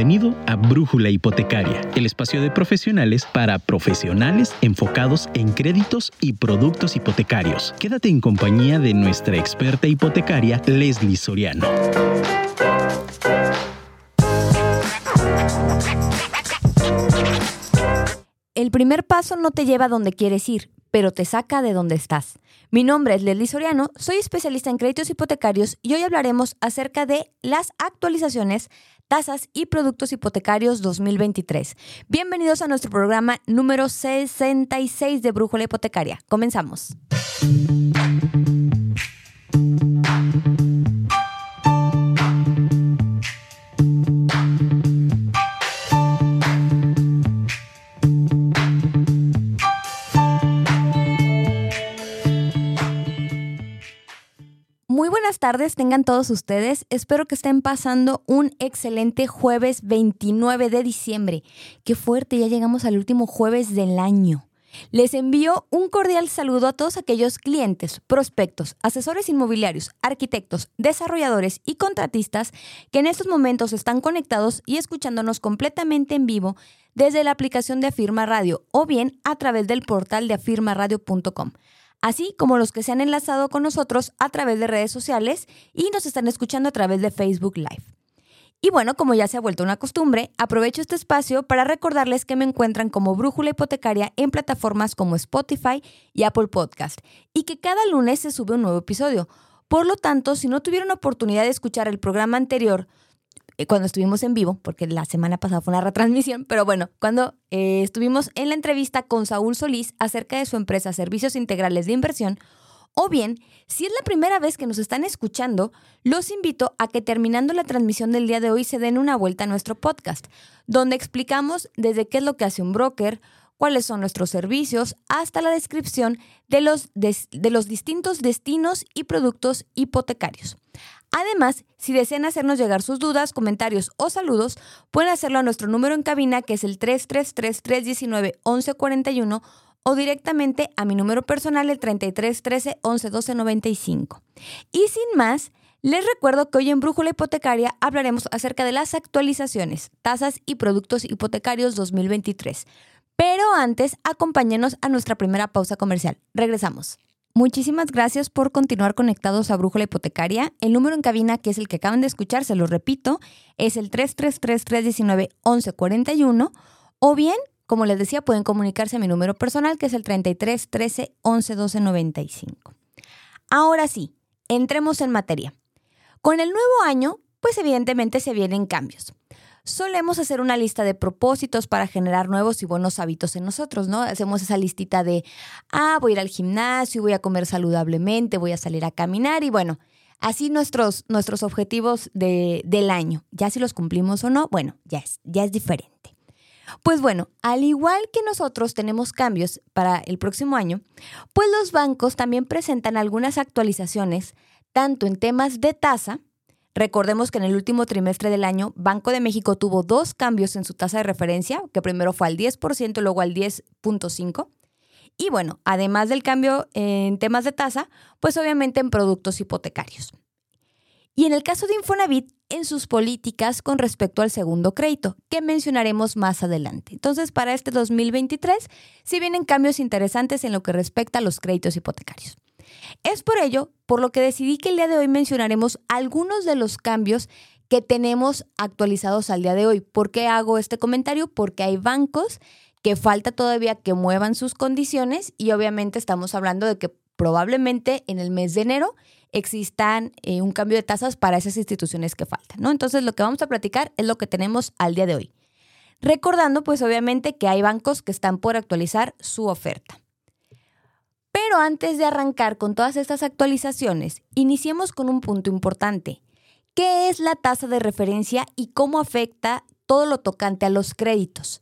Bienvenido a Brújula Hipotecaria, el espacio de profesionales para profesionales enfocados en créditos y productos hipotecarios. Quédate en compañía de nuestra experta hipotecaria, Leslie Soriano. El primer paso no te lleva a donde quieres ir, pero te saca de donde estás. Mi nombre es Leslie Soriano, soy especialista en créditos hipotecarios y hoy hablaremos acerca de las actualizaciones, tasas y productos hipotecarios 2023. Bienvenidos a nuestro programa número 66 de Brújula Hipotecaria. Comenzamos. Buenas tardes tengan todos ustedes. Espero que estén pasando un excelente jueves 29 de diciembre. Qué fuerte, ya llegamos al último jueves del año. Les envío un cordial saludo a todos aquellos clientes, prospectos, asesores inmobiliarios, arquitectos, desarrolladores y contratistas que en estos momentos están conectados y escuchándonos completamente en vivo desde la aplicación de Afirma Radio o bien a través del portal de afirmaradio.com así como los que se han enlazado con nosotros a través de redes sociales y nos están escuchando a través de Facebook Live. Y bueno, como ya se ha vuelto una costumbre, aprovecho este espacio para recordarles que me encuentran como Brújula Hipotecaria en plataformas como Spotify y Apple Podcast y que cada lunes se sube un nuevo episodio. Por lo tanto, si no tuvieron oportunidad de escuchar el programa anterior, cuando estuvimos en vivo, porque la semana pasada fue una retransmisión, pero bueno, cuando eh, estuvimos en la entrevista con Saúl Solís acerca de su empresa Servicios Integrales de Inversión, o bien, si es la primera vez que nos están escuchando, los invito a que terminando la transmisión del día de hoy se den una vuelta a nuestro podcast, donde explicamos desde qué es lo que hace un broker, cuáles son nuestros servicios, hasta la descripción de los, de los distintos destinos y productos hipotecarios. Además, si desean hacernos llegar sus dudas, comentarios o saludos, pueden hacerlo a nuestro número en cabina que es el 333-319-1141 o directamente a mi número personal el 3313 111295. Y sin más, les recuerdo que hoy en Brújula Hipotecaria hablaremos acerca de las actualizaciones, tasas y productos hipotecarios 2023. Pero antes, acompáñenos a nuestra primera pausa comercial. Regresamos. Muchísimas gracias por continuar conectados a Brújula Hipotecaria. El número en cabina, que es el que acaban de escuchar, se lo repito, es el 333-319-1141. O bien, como les decía, pueden comunicarse a mi número personal, que es el 33 13 11 12 95. Ahora sí, entremos en materia. Con el nuevo año, pues evidentemente se vienen cambios solemos hacer una lista de propósitos para generar nuevos y buenos hábitos en nosotros, ¿no? Hacemos esa listita de, ah, voy a ir al gimnasio, voy a comer saludablemente, voy a salir a caminar y bueno, así nuestros, nuestros objetivos de, del año. Ya si los cumplimos o no, bueno, ya es, ya es diferente. Pues bueno, al igual que nosotros tenemos cambios para el próximo año, pues los bancos también presentan algunas actualizaciones, tanto en temas de tasa, Recordemos que en el último trimestre del año, Banco de México tuvo dos cambios en su tasa de referencia, que primero fue al 10% y luego al 10.5%. Y bueno, además del cambio en temas de tasa, pues obviamente en productos hipotecarios. Y en el caso de Infonavit, en sus políticas con respecto al segundo crédito, que mencionaremos más adelante. Entonces, para este 2023, sí vienen cambios interesantes en lo que respecta a los créditos hipotecarios. Es por ello por lo que decidí que el día de hoy mencionaremos algunos de los cambios que tenemos actualizados al día de hoy. ¿Por qué hago este comentario? Porque hay bancos que falta todavía que muevan sus condiciones y obviamente estamos hablando de que probablemente en el mes de enero existan eh, un cambio de tasas para esas instituciones que faltan, ¿no? Entonces lo que vamos a platicar es lo que tenemos al día de hoy. Recordando pues obviamente que hay bancos que están por actualizar su oferta. Pero antes de arrancar con todas estas actualizaciones, iniciemos con un punto importante. ¿Qué es la tasa de referencia y cómo afecta todo lo tocante a los créditos?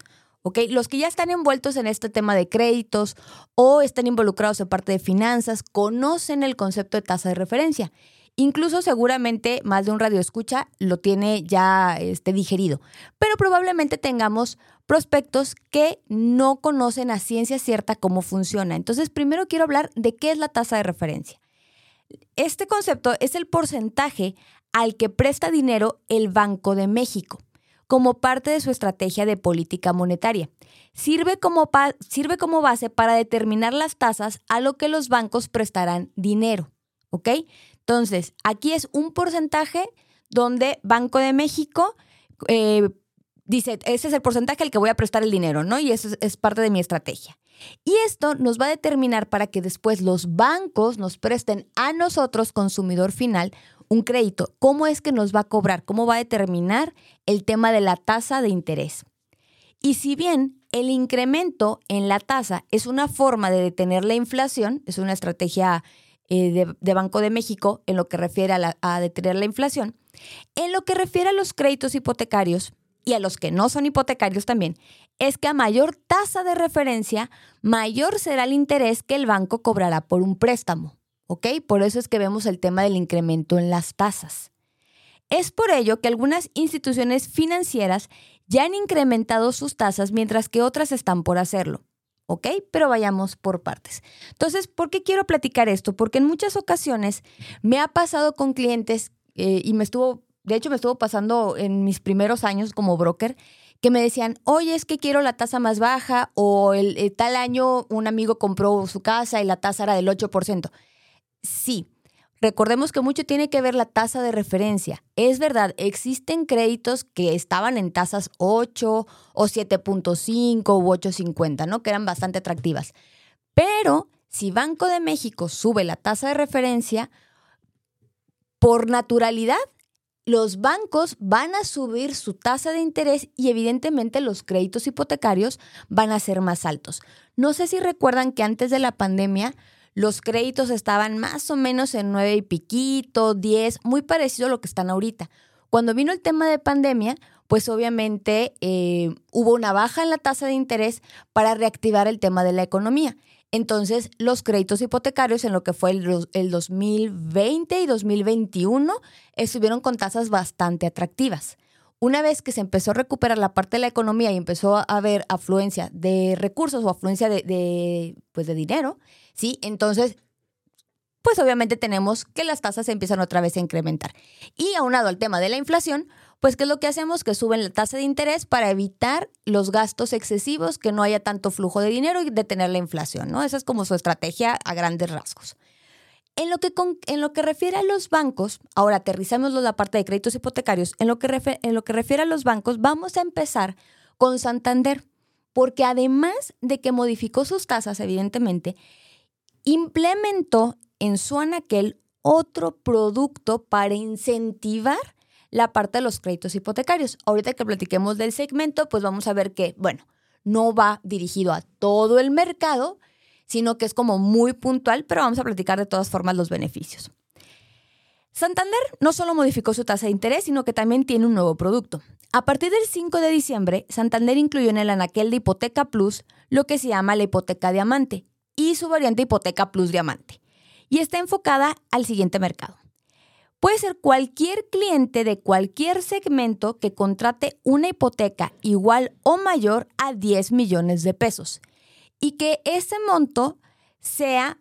Los que ya están envueltos en este tema de créditos o están involucrados en parte de finanzas conocen el concepto de tasa de referencia. Incluso seguramente más de un radio escucha lo tiene ya este, digerido, pero probablemente tengamos prospectos que no conocen a ciencia cierta cómo funciona. Entonces, primero quiero hablar de qué es la tasa de referencia. Este concepto es el porcentaje al que presta dinero el Banco de México. como parte de su estrategia de política monetaria. Sirve como, sirve como base para determinar las tasas a lo que los bancos prestarán dinero. ¿Ok? Entonces, aquí es un porcentaje donde Banco de México eh, dice, ese es el porcentaje al que voy a prestar el dinero, ¿no? Y eso es parte de mi estrategia. Y esto nos va a determinar para que después los bancos nos presten a nosotros, consumidor final, un crédito. ¿Cómo es que nos va a cobrar? ¿Cómo va a determinar el tema de la tasa de interés? Y si bien el incremento en la tasa es una forma de detener la inflación, es una estrategia eh, de, Banco de México en lo que refiere a, a detener la inflación, en lo que refiere a los créditos hipotecarios y a los que no son hipotecarios también, es que a mayor tasa de referencia, mayor será el interés que el banco cobrará por un préstamo. ¿Ok? Por eso es que vemos el tema del incremento en las tasas. Es por ello que algunas instituciones financieras ya han incrementado sus tasas mientras que otras están por hacerlo. ¿Ok? Pero vayamos por partes. Entonces, ¿por qué quiero platicar esto? Porque en muchas ocasiones me ha pasado con clientes eh, y me estuvo, de hecho me estuvo pasando en mis primeros años como broker, que me decían, oye, es que quiero la tasa más baja o el, tal año un amigo compró su casa y la tasa era del 8%. Sí, recordemos que mucho tiene que ver la tasa de referencia. Es verdad, existen créditos que estaban en tasas 8 o 7.5 u 8.50, ¿no? Que eran bastante atractivas. Pero si Banco de México sube la tasa de referencia, por naturalidad los bancos van a subir su tasa de interés y evidentemente los créditos hipotecarios van a ser más altos. No sé si recuerdan que antes de la pandemia los créditos estaban más o menos en nueve y piquito, 10, muy parecido a lo que están ahorita. Cuando vino el tema de pandemia, pues obviamente eh, hubo una baja en la tasa de interés para reactivar el tema de la economía. Entonces, los créditos hipotecarios en lo que fue el, 2020 y 2021 estuvieron con tasas bastante atractivas. Una vez que se empezó a recuperar la parte de la economía y empezó a haber afluencia de recursos o afluencia de, pues de dinero, ¿sí? Entonces, pues obviamente tenemos que las tasas empiezan otra vez a incrementar. Y aunado al tema de la inflación, pues ¿qué es lo que hacemos? Que suben la tasa de interés para evitar los gastos excesivos, que no haya tanto flujo de dinero y detener la inflación, ¿no? Esa es como su estrategia a grandes rasgos. En lo, que en lo que refiere a los bancos, ahora aterrizamos la parte de créditos hipotecarios, en lo, que en lo que refiere a los bancos, vamos a empezar con Santander, porque además de que modificó sus tasas, evidentemente, implementó en su anaquel otro producto para incentivar la parte de los créditos hipotecarios. Ahorita que platiquemos del segmento, pues vamos a ver que, bueno, no va dirigido a todo el mercado, sino que es como muy puntual, pero vamos a platicar de todas formas los beneficios. Santander no solo modificó su tasa de interés, sino que también tiene un nuevo producto. A partir del 5 de diciembre, Santander incluyó en el anaquel de Hipoteca Plus lo que se llama la hipoteca diamante y su variante Hipoteca Plus Diamante. Y está enfocada al siguiente mercado. Puede ser cualquier cliente de cualquier segmento que contrate una hipoteca igual o mayor a 10 millones de pesos y que ese monto sea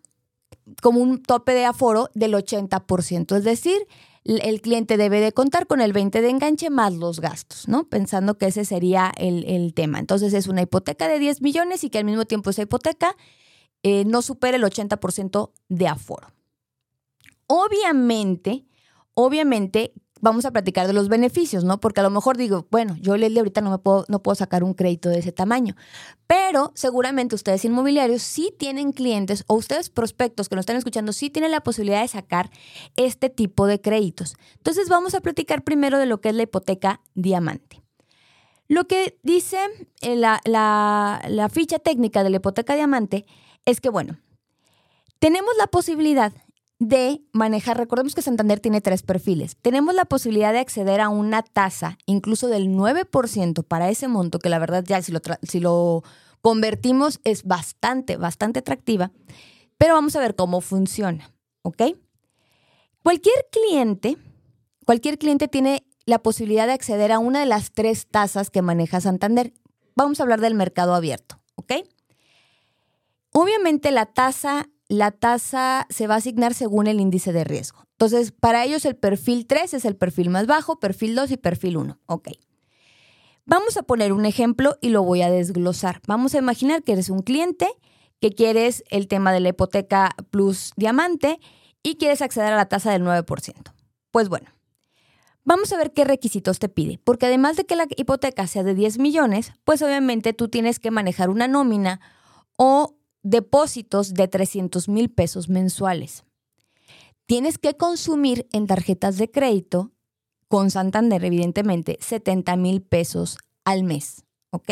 como un tope de aforo del 80%, es decir, el cliente debe de contar con el 20 de enganche más los gastos, ¿no? Pensando que ese sería el, tema. Entonces es una hipoteca de 10 millones y que al mismo tiempo esa hipoteca eh, no supere el 80% de aforo. Obviamente, obviamente vamos a platicar de los beneficios, ¿no? Porque a lo mejor digo, bueno, yo Leslie ahorita no me puedo, no puedo sacar un crédito de ese tamaño, pero seguramente ustedes inmobiliarios sí tienen clientes o ustedes prospectos que nos están escuchando sí tienen la posibilidad de sacar este tipo de créditos. Entonces vamos a platicar primero de lo que es la hipoteca diamante. Lo que dice eh, la, la ficha técnica de la hipoteca diamante es que, bueno, tenemos la posibilidad de manejar, recordemos que Santander tiene tres perfiles, tenemos la posibilidad de acceder a una tasa incluso del 9% para ese monto, que la verdad ya si lo, si lo convertimos es bastante, bastante atractiva, pero vamos a ver cómo funciona, ¿ok? Cualquier cliente, cualquier cliente tiene la posibilidad de acceder a una de las tres tasas que maneja Santander. Vamos a hablar del mercado abierto, ¿ok? Obviamente la tasa la tasa se va a asignar según el índice de riesgo. Entonces, para ellos el perfil 3 es el perfil más bajo, perfil 2 y perfil 1. Ok. Vamos a poner un ejemplo y lo voy a desglosar. Vamos a imaginar que eres un cliente que quieres el tema de la hipoteca plus diamante y quieres acceder a la tasa del 9%. Pues bueno, vamos a ver qué requisitos te pide, porque además de que la hipoteca sea de 10 millones, pues obviamente tú tienes que manejar una nómina o depósitos de 300 mil pesos mensuales. Tienes que consumir en tarjetas de crédito con Santander, evidentemente, 70 mil pesos al mes, ¿ok?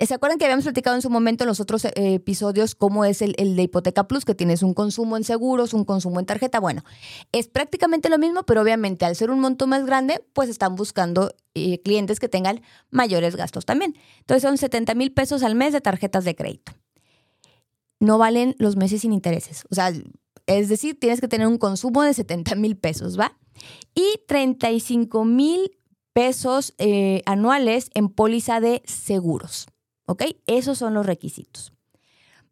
¿Se acuerdan que habíamos platicado en su momento en los otros eh, episodios cómo es el, de Hipoteca Plus, que tienes un consumo en seguros, un consumo en tarjeta? Bueno, es prácticamente lo mismo, pero obviamente al ser un monto más grande, pues están buscando eh, clientes que tengan mayores gastos también. Entonces son 70 mil pesos al mes de tarjetas de crédito. No valen los meses sin intereses. O sea, es decir, tienes que tener un consumo de 70 mil pesos, ¿va? y 35 mil pesos eh, anuales en póliza de seguros. ¿Ok? Esos son los requisitos.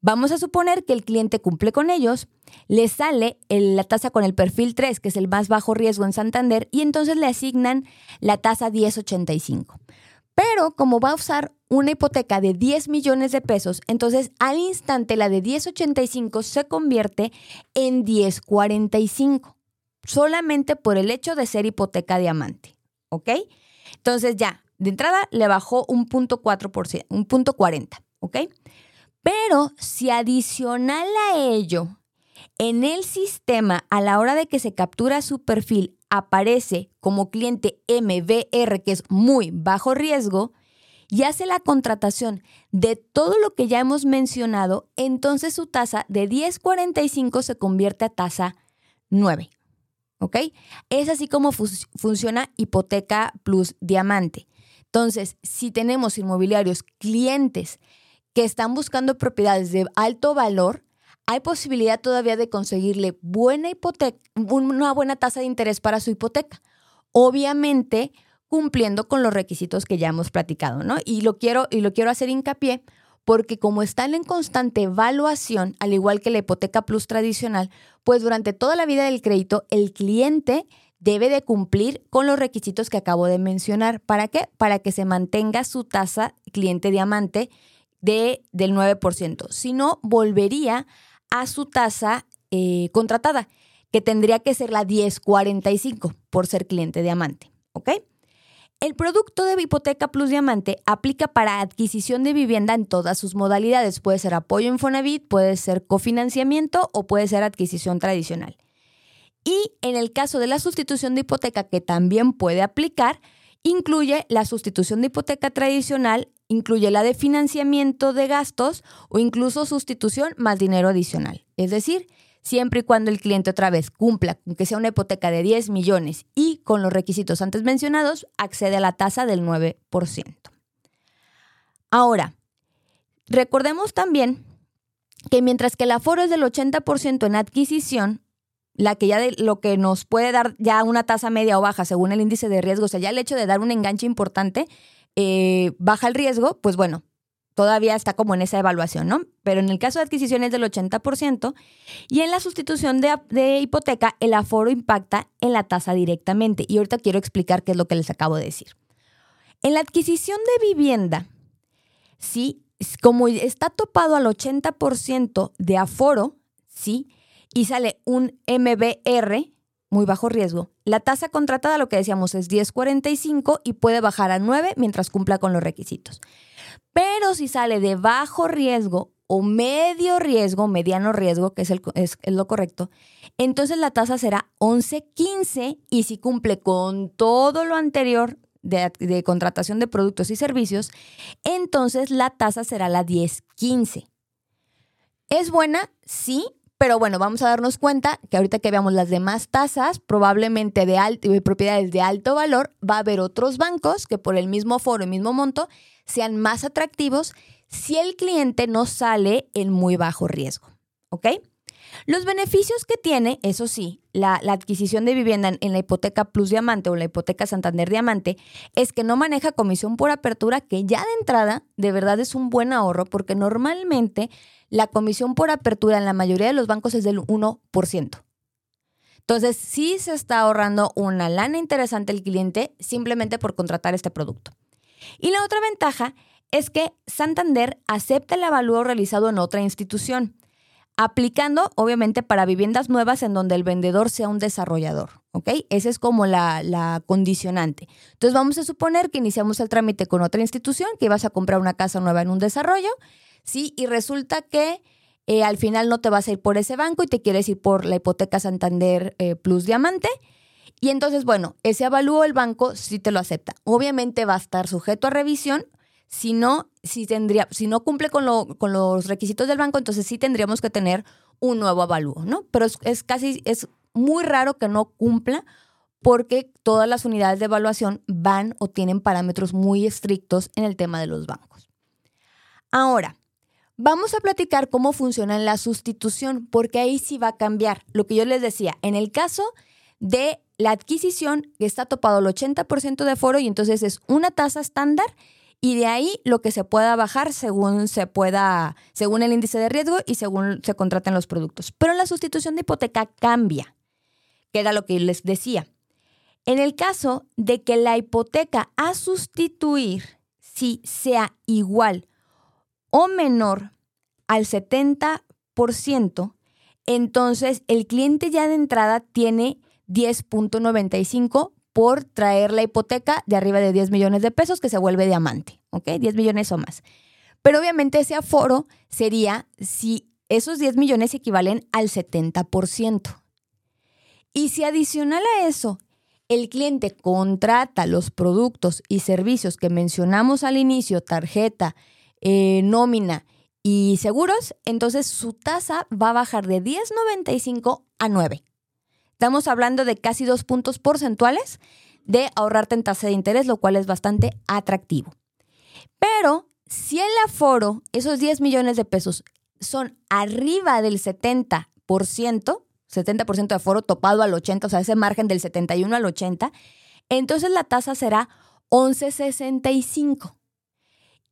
Vamos a suponer que el cliente cumple con ellos, le sale la tasa con el perfil 3, que es el más bajo riesgo en Santander, y entonces le asignan la tasa 1085. Pero como va a usar una hipoteca de 10 millones de pesos, entonces al instante la de 1085 se convierte en 1045 solamente por el hecho de ser hipoteca diamante. ¿Ok? Entonces ya, de entrada le bajó un punto 4%, un punto 40, ¿ok? Pero si adicional a ello, en el sistema, a la hora de que se captura su perfil, aparece como cliente MBR, que es muy bajo riesgo, y hace la contratación de todo lo que ya hemos mencionado, entonces su tasa de 10.45 se convierte a tasa 9. ¿ok? Es así como funciona hipoteca plus diamante. Entonces, si tenemos inmobiliarios clientes que están buscando propiedades de alto valor, hay posibilidad todavía de conseguirle buena hipoteca, una buena tasa de interés para su hipoteca. Obviamente, cumpliendo con los requisitos que ya hemos platicado, ¿no? Y lo quiero, y lo quiero hacer hincapié porque como están en constante evaluación, al igual que la hipoteca plus tradicional, pues durante toda la vida del crédito el cliente debe de cumplir con los requisitos que acabo de mencionar. ¿Para qué? Para que se mantenga su tasa cliente diamante de, del 9%. Si no, volvería a su tasa eh, contratada, que tendría que ser la 1045 por ser cliente diamante. ¿Ok? El producto de hipoteca plus diamante aplica para adquisición de vivienda en todas sus modalidades. Puede ser apoyo en Fonavit, puede ser cofinanciamiento o puede ser adquisición tradicional. Y en el caso de la sustitución de hipoteca, que también puede aplicar, incluye la sustitución de hipoteca tradicional, incluye la de financiamiento de gastos o incluso sustitución más dinero adicional. Es decir, siempre y cuando el cliente otra vez cumpla con que sea una hipoteca de 10 millones y con los requisitos antes mencionados, accede a la tasa del 9%. Ahora, recordemos también que mientras que el aforo es del 80% en adquisición, la que ya de, lo que nos puede dar ya una tasa media o baja según el índice de riesgo, o sea, ya el hecho de dar un enganche importante eh, baja el riesgo, pues bueno, todavía está como en esa evaluación, ¿no? Pero en el caso de adquisición es del 80% y en la sustitución de, hipoteca el aforo impacta en la tasa directamente. Y ahorita quiero explicar qué es lo que les acabo de decir. En la adquisición de vivienda, sí, como está topado al 80% de aforo, sí, y sale un MBR, muy bajo riesgo, la tasa contratada, lo que decíamos, es 10.45 y puede bajar a 9 mientras cumpla con los requisitos. Pero si sale de bajo riesgo o medio riesgo, mediano riesgo, que es, lo correcto, entonces la tasa será 11.15 y si cumple con todo lo anterior de, de, contratación de productos y servicios, entonces la tasa será la 10.15. ¿Es buena? Sí, pero bueno, vamos a darnos cuenta que ahorita que veamos las demás tasas, probablemente de, alto, de propiedades de alto valor, va a haber otros bancos que por el mismo foro y mismo monto sean más atractivos si el cliente no sale en muy bajo riesgo. ¿Ok? Los beneficios que tiene, eso sí, la, adquisición de vivienda en, la hipoteca Plus Diamante o la hipoteca Santander Diamante, es que no maneja comisión por apertura, que ya de entrada de verdad es un buen ahorro, porque normalmente la comisión por apertura en la mayoría de los bancos es del 1%. Entonces, sí se está ahorrando una lana interesante el cliente simplemente por contratar este producto. Y la otra ventaja es que Santander acepta el avalúo realizado en otra institución, aplicando obviamente para viviendas nuevas en donde el vendedor sea un desarrollador. ¿Ok? Esa es como la, la, condicionante. Entonces vamos a suponer que iniciamos el trámite con otra institución, que ibas a comprar una casa nueva en un desarrollo, ¿sí? Y resulta que eh, al final no te vas a ir por ese banco y te quieres ir por la hipoteca Santander eh, Plus Diamante. Y entonces, bueno, ese avalúo el banco sí te lo acepta. Obviamente va a estar sujeto a revisión, si no, si tendría, si no cumple con, con los requisitos del banco, entonces sí tendríamos que tener un nuevo avalúo, ¿no? Pero es, casi, es muy raro que no cumpla porque todas las unidades de evaluación van o tienen parámetros muy estrictos en el tema de los bancos. Ahora, vamos a platicar cómo funciona la sustitución, porque ahí sí va a cambiar. Lo que yo les decía, en el caso de la adquisición, está topado el 80% de foro y entonces es una tasa estándar y de ahí lo que se pueda bajar según se pueda, según el índice de riesgo y según se contraten los productos. Pero la sustitución de hipoteca cambia, que era lo que les decía. En el caso de que la hipoteca a sustituir si sea igual o menor al 70%, entonces el cliente ya de entrada tiene 10.95 por traer la hipoteca de arriba de 10 millones de pesos que se vuelve diamante, ¿ok? 10 millones o más. Pero obviamente ese aforo sería si esos 10 millones equivalen al 70%. Y si adicional a eso el cliente contrata los productos y servicios que mencionamos al inicio, tarjeta, eh, nómina y seguros, entonces su tasa va a bajar de 10.95 a 9. Estamos hablando de casi dos puntos porcentuales de ahorrarte en tasa de interés, lo cual es bastante atractivo. Pero si el aforo, esos 10 millones de pesos, son arriba del 70%, 70% de aforo topado al 80%, o sea, ese margen del 71 al 80%, entonces la tasa será 11.65.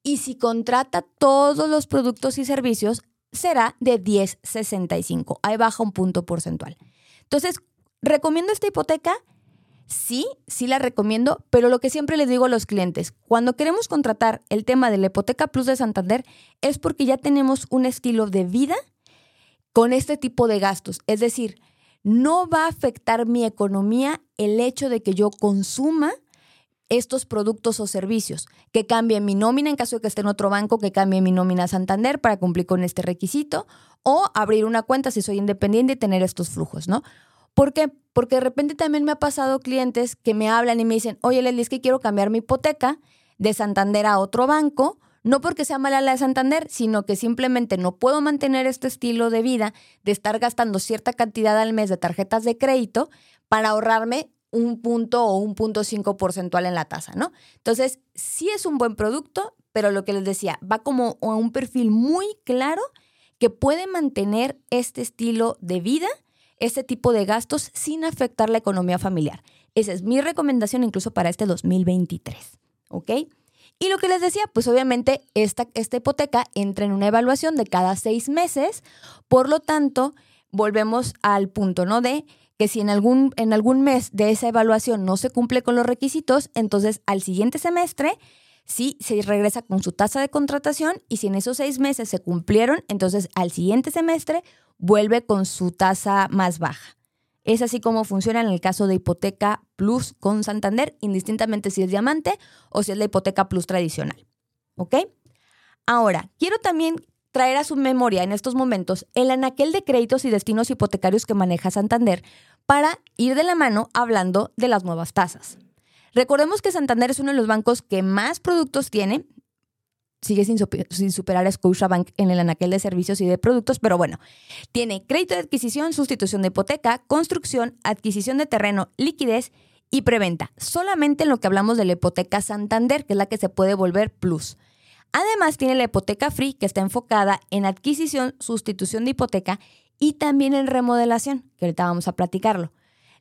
Y si contrata todos los productos y servicios, será de 10.65. Ahí baja un punto porcentual. Entonces, ¿Recomiendo esta hipoteca? Sí, sí la recomiendo, pero lo que siempre les digo a los clientes, cuando queremos contratar el tema de la hipoteca plus de Santander es porque ya tenemos un estilo de vida con este tipo de gastos. Es decir, no va a afectar mi economía el hecho de que yo consuma estos productos o servicios, que cambie mi nómina en caso de que esté en otro banco, que cambie mi nómina a Santander para cumplir con este requisito, o abrir una cuenta si soy independiente y tener estos flujos, ¿no? ¿Por qué? Porque de repente también me ha pasado clientes que me hablan y me dicen, oye, Leslie, es que quiero cambiar mi hipoteca de Santander a otro banco, no porque sea mala la de Santander, sino que simplemente no puedo mantener este estilo de vida de estar gastando cierta cantidad al mes de tarjetas de crédito para ahorrarme un punto o un punto cinco porcentual en la tasa, ¿no? Entonces, sí es un buen producto, pero lo que les decía, va como a un perfil muy claro que puede mantener este estilo de vida este tipo de gastos sin afectar la economía familiar. Esa es mi recomendación incluso para este 2023. ¿Ok? Y lo que les decía, pues obviamente esta, hipoteca entra en una evaluación de cada seis meses, por lo tanto, volvemos al punto, ¿no? De que si en algún, en algún mes de esa evaluación no se cumple con los requisitos, entonces al siguiente semestre sí se regresa con su tasa de contratación y si en esos seis meses se cumplieron, entonces al siguiente semestre vuelve con su tasa más baja. Es así como funciona en el caso de hipoteca plus con Santander, indistintamente si es diamante o si es la hipoteca plus tradicional. ¿Ok? Ahora, quiero también traer a su memoria en estos momentos el anaquel de créditos y destinos hipotecarios que maneja Santander para ir de la mano hablando de las nuevas tasas. Recordemos que Santander es uno de los bancos que más productos tiene, sigue sin, superar a Scotiabank en el anaquel de servicios y de productos, pero bueno, tiene crédito de adquisición, sustitución de hipoteca, construcción, adquisición de terreno, liquidez y preventa. Solamente en lo que hablamos de la hipoteca Santander, que es la que se puede volver plus. Además, tiene la hipoteca free, que está enfocada en adquisición, sustitución de hipoteca y también en remodelación, que ahorita vamos a platicarlo.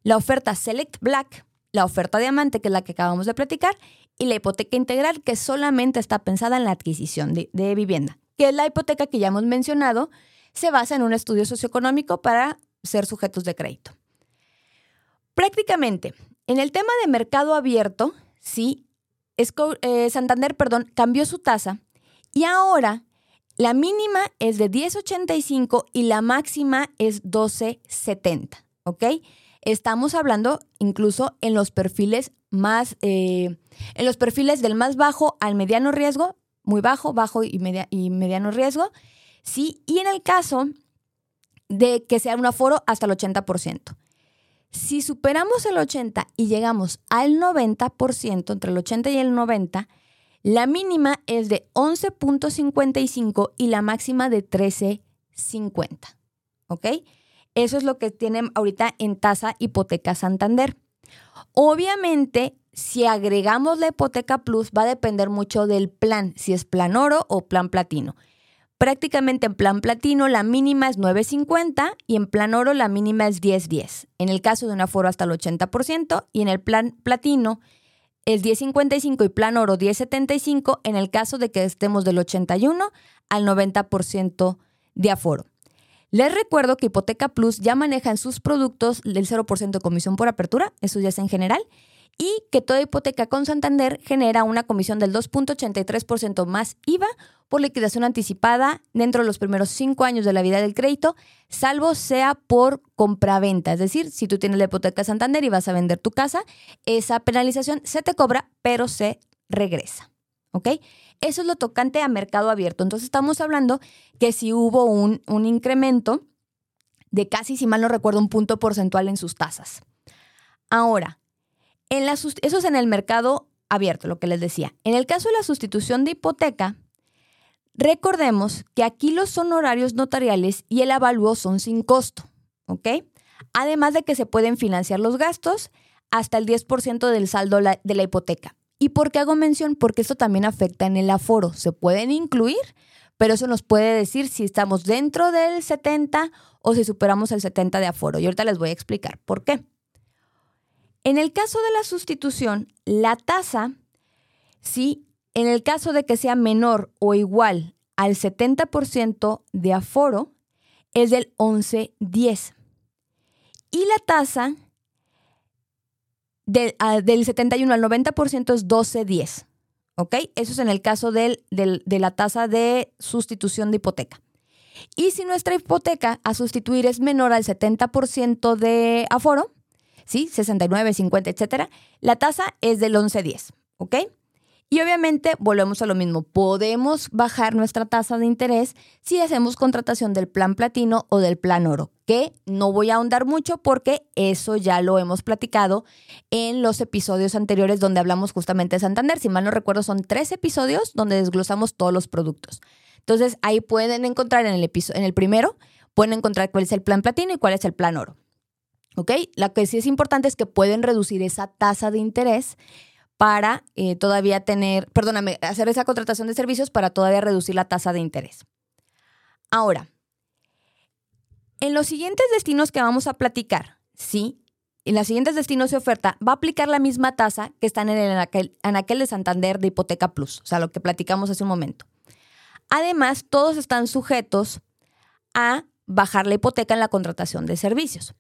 La oferta Select Black, la oferta diamante, que es la que acabamos de platicar, y la hipoteca integral, que solamente está pensada en la adquisición de, vivienda, que es la hipoteca que ya hemos mencionado, se basa en un estudio socioeconómico para ser sujetos de crédito. Prácticamente, en el tema de mercado abierto, sí, eh, Santander, perdón, cambió su tasa y ahora la mínima es de 10.85 y la máxima es 12.70, ¿ok? Estamos hablando incluso en los perfiles más, eh, en los perfiles del más bajo al mediano riesgo, muy bajo, bajo y, y mediano riesgo, ¿sí? Y en el caso de que sea un aforo hasta el 80%. Si superamos el 80 y llegamos al 90%, entre el 80 y el 90, la mínima es de 11.55 y la máxima de 13.50. ¿Ok? Eso es lo que tienen ahorita en tasa hipoteca Santander. Obviamente, si agregamos la hipoteca plus, va a depender mucho del plan, si es plan oro o plan platino. Prácticamente en plan platino la mínima es 9.50 y en plan oro la mínima es 10.10. En el caso de un aforo hasta el 80% y en el plan platino es 10.55 y plan oro 10.75 en el caso de que estemos del 81 al 90% de aforo. Les recuerdo que Hipoteca Plus ya maneja en sus productos el 0% de comisión por apertura, eso ya es en general, y que toda hipoteca con Santander genera una comisión del 2.83% más IVA por liquidación anticipada dentro de los primeros cinco años de la vida del crédito, salvo sea por compraventa. Es decir, si tú tienes la hipoteca Santander y vas a vender tu casa, esa penalización se te cobra, pero se regresa. ¿Ok? Eso es lo tocante a mercado abierto. Entonces estamos hablando que si hubo un, un incremento de casi, si mal no recuerdo, un punto porcentual en sus tasas. Ahora, eso es en el mercado abierto, lo que les decía. En el caso de la sustitución de hipoteca, recordemos que aquí los honorarios notariales y el avalúo son sin costo, ¿ok? Además de que se pueden financiar los gastos hasta el 10% del saldo de la hipoteca. ¿Y por qué hago mención? Porque esto también afecta en el aforo. Se pueden incluir, pero eso nos puede decir si estamos dentro del 70 o si superamos el 70 de aforo. Y ahorita les voy a explicar por qué. En el caso de la sustitución, la tasa, sí, en el caso de que sea menor o igual al 70% de aforo, es del 11.10. Y la tasa ah, del 71 al 90% es 12.10. ¿Ok? Eso es en el caso de la tasa de sustitución de hipoteca. Y si nuestra hipoteca a sustituir es menor al 70% de aforo, ¿sí? 69, 50, etcétera, la tasa es del 11.10, ¿ok? Y obviamente volvemos a lo mismo, podemos bajar nuestra tasa de interés si hacemos contratación del plan platino o del plan oro, que no voy a ahondar mucho porque eso ya lo hemos platicado en los episodios anteriores donde hablamos justamente de Santander. Si mal no recuerdo, son tres episodios donde desglosamos todos los productos. Entonces ahí pueden encontrar en el, en el primero, pueden encontrar cuál es el plan platino y cuál es el plan oro. ¿Ok? Lo que sí es importante es que pueden reducir esa tasa de interés para eh, todavía tener, perdóname, hacer esa contratación de servicios para todavía reducir la tasa de interés. Ahora, en los siguientes destinos que vamos a platicar, sí, en los siguientes destinos de oferta va a aplicar la misma tasa que están en, el, de Santander de Hipoteca Plus, o sea, lo que platicamos hace un momento. Además, todos están sujetos a bajar la hipoteca en la contratación de servicios.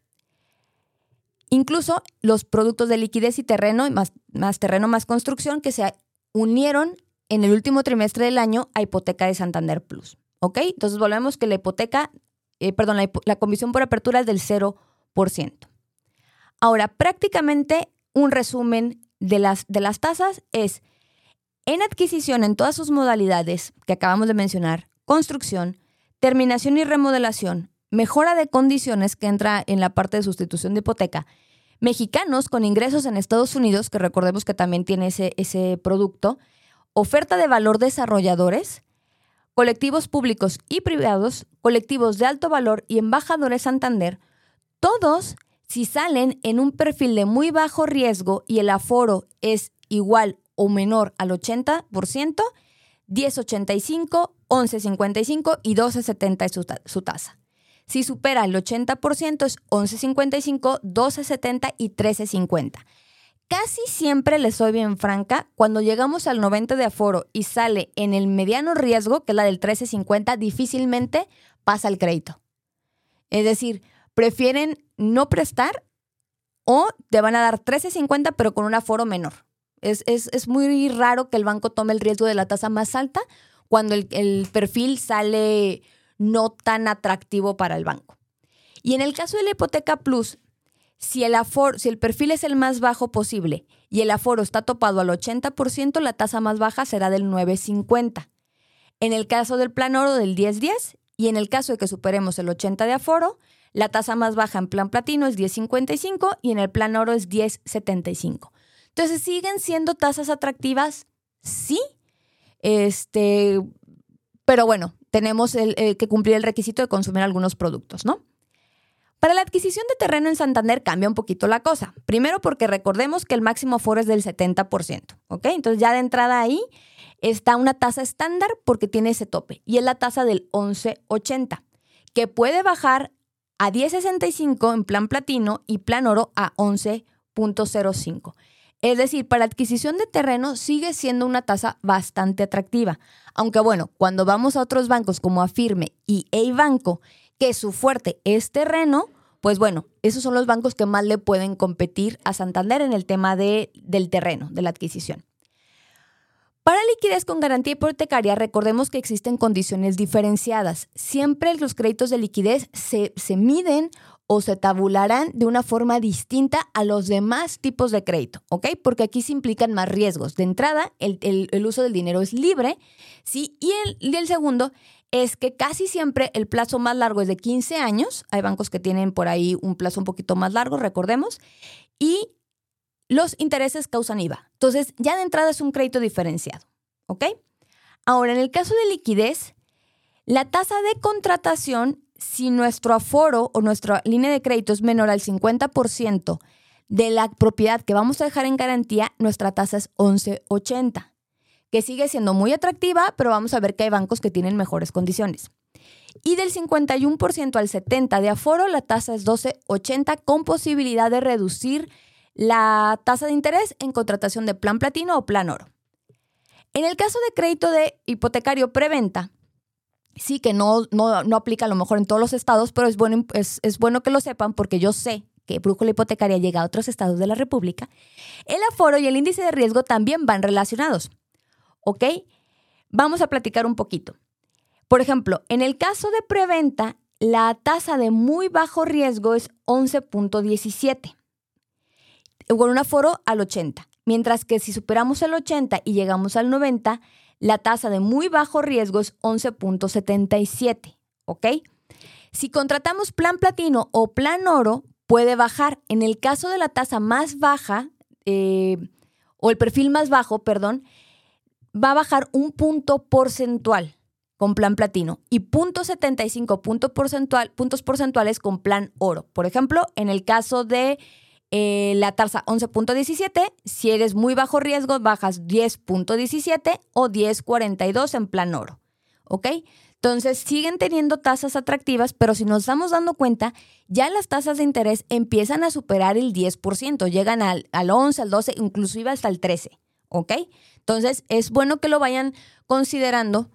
Incluso los productos de liquidez y terreno, más, terreno más construcción, que se unieron en el último trimestre del año a hipoteca de Santander Plus. ¿Ok? Entonces volvemos que la hipoteca, eh, perdón, la, comisión por apertura es del 0%. Ahora, prácticamente un resumen de las, de las tasas es en adquisición en todas sus modalidades que acabamos de mencionar, construcción, terminación y remodelación, mejora de condiciones que entra en la parte de sustitución de hipoteca, mexicanos con ingresos en Estados Unidos, que recordemos que también tiene ese, ese producto, oferta de valor desarrolladores, colectivos públicos y privados, colectivos de alto valor y embajadores Santander, todos si salen en un perfil de muy bajo riesgo y el aforo es igual o menor al 80%, 10.85, 11.55 y 12.70 es su tasa. Si supera el 80% es 11.55, 12.70 y 13.50. Casi siempre, les soy bien franca, cuando llegamos al 90 de aforo y sale en el mediano riesgo, que es la del 13.50, difícilmente pasa el crédito. Es decir, prefieren no prestar o te van a dar 13.50 pero con un aforo menor. Es, muy raro que el banco tome el riesgo de la tasa más alta cuando el, el perfil sale no tan atractivo para el banco. Y en el caso de la hipoteca plus, si el, aforo, si el perfil es el más bajo posible y el aforo está topado al 80%, la tasa más baja será del 9.50. En el caso del plan oro del 10.10 y en el caso de que superemos el 80 de aforo, la tasa más baja en plan platino es 10.55 y en el plan oro es 10.75. Entonces, ¿siguen siendo tasas atractivas? Sí. Este, pero bueno, tenemos eh, que cumplir el requisito de consumir algunos productos, ¿no? Para la adquisición de terreno en Santander cambia un poquito la cosa. Primero porque recordemos que el máximo aforo es del 70%, ¿ok? Entonces ya de entrada ahí está una tasa estándar porque tiene ese tope y es la tasa del 11.80, que puede bajar a 10.65 en plan platino y plan oro a 11.05. Es decir, para adquisición de terreno sigue siendo una tasa bastante atractiva. Aunque bueno, cuando vamos a otros bancos como Afirme y Eibanco, que su fuerte es terreno, pues bueno, esos son los bancos que más le pueden competir a Santander en el tema de, del terreno, de la adquisición. Para liquidez con garantía hipotecaria, recordemos que existen condiciones diferenciadas. Siempre los créditos de liquidez se, se miden o se tabularán de una forma distinta a los demás tipos de crédito, ¿ok? Porque aquí se implican más riesgos. De entrada, el, uso del dinero es libre, ¿sí? Y el, y el segundo es que casi siempre el plazo más largo es de 15 años. Hay bancos que tienen por ahí un plazo un poquito más largo, recordemos. Y los intereses causan IVA. Entonces, ya de entrada es un crédito diferenciado, ¿ok? Ahora, en el caso de liquidez, la tasa de contratación si nuestro aforo o nuestra línea de crédito es menor al 50% de la propiedad que vamos a dejar en garantía, nuestra tasa es 11.80, que sigue siendo muy atractiva, pero vamos a ver que hay bancos que tienen mejores condiciones. Y del 51% al 70% de aforo, la tasa es 12.80 con posibilidad de reducir la tasa de interés en contratación de plan platino o plan oro. En el caso de crédito de hipotecario preventa, sí que no, no, aplica a lo mejor en todos los estados, pero es bueno, es, bueno que lo sepan porque yo sé que brújula hipotecaria llega a otros estados de la República, el aforo y el índice de riesgo también van relacionados. ¿Ok? Vamos a platicar un poquito. Por ejemplo, en el caso de preventa, la tasa de muy bajo riesgo es 11.17, con un aforo al 80. Mientras que si superamos el 80 y llegamos al 90, la tasa de muy bajo riesgo es 11.77, ¿ok? Si contratamos plan platino o plan oro, puede bajar. En el caso de la tasa más baja, eh, o el perfil más bajo, perdón, va a bajar un punto porcentual con plan platino y punto 75 porcentual, puntos porcentuales con plan oro. Por ejemplo, en el caso de eh, la tasa 11.17. Si eres muy bajo riesgo, bajas 10.17 o 10.42 en plan oro. ¿Ok? Entonces siguen teniendo tasas atractivas, pero si nos estamos dando cuenta, ya las tasas de interés empiezan a superar el 10%, llegan al, al 11, al 12, inclusive hasta el 13. ¿Ok? Entonces es bueno que lo vayan considerando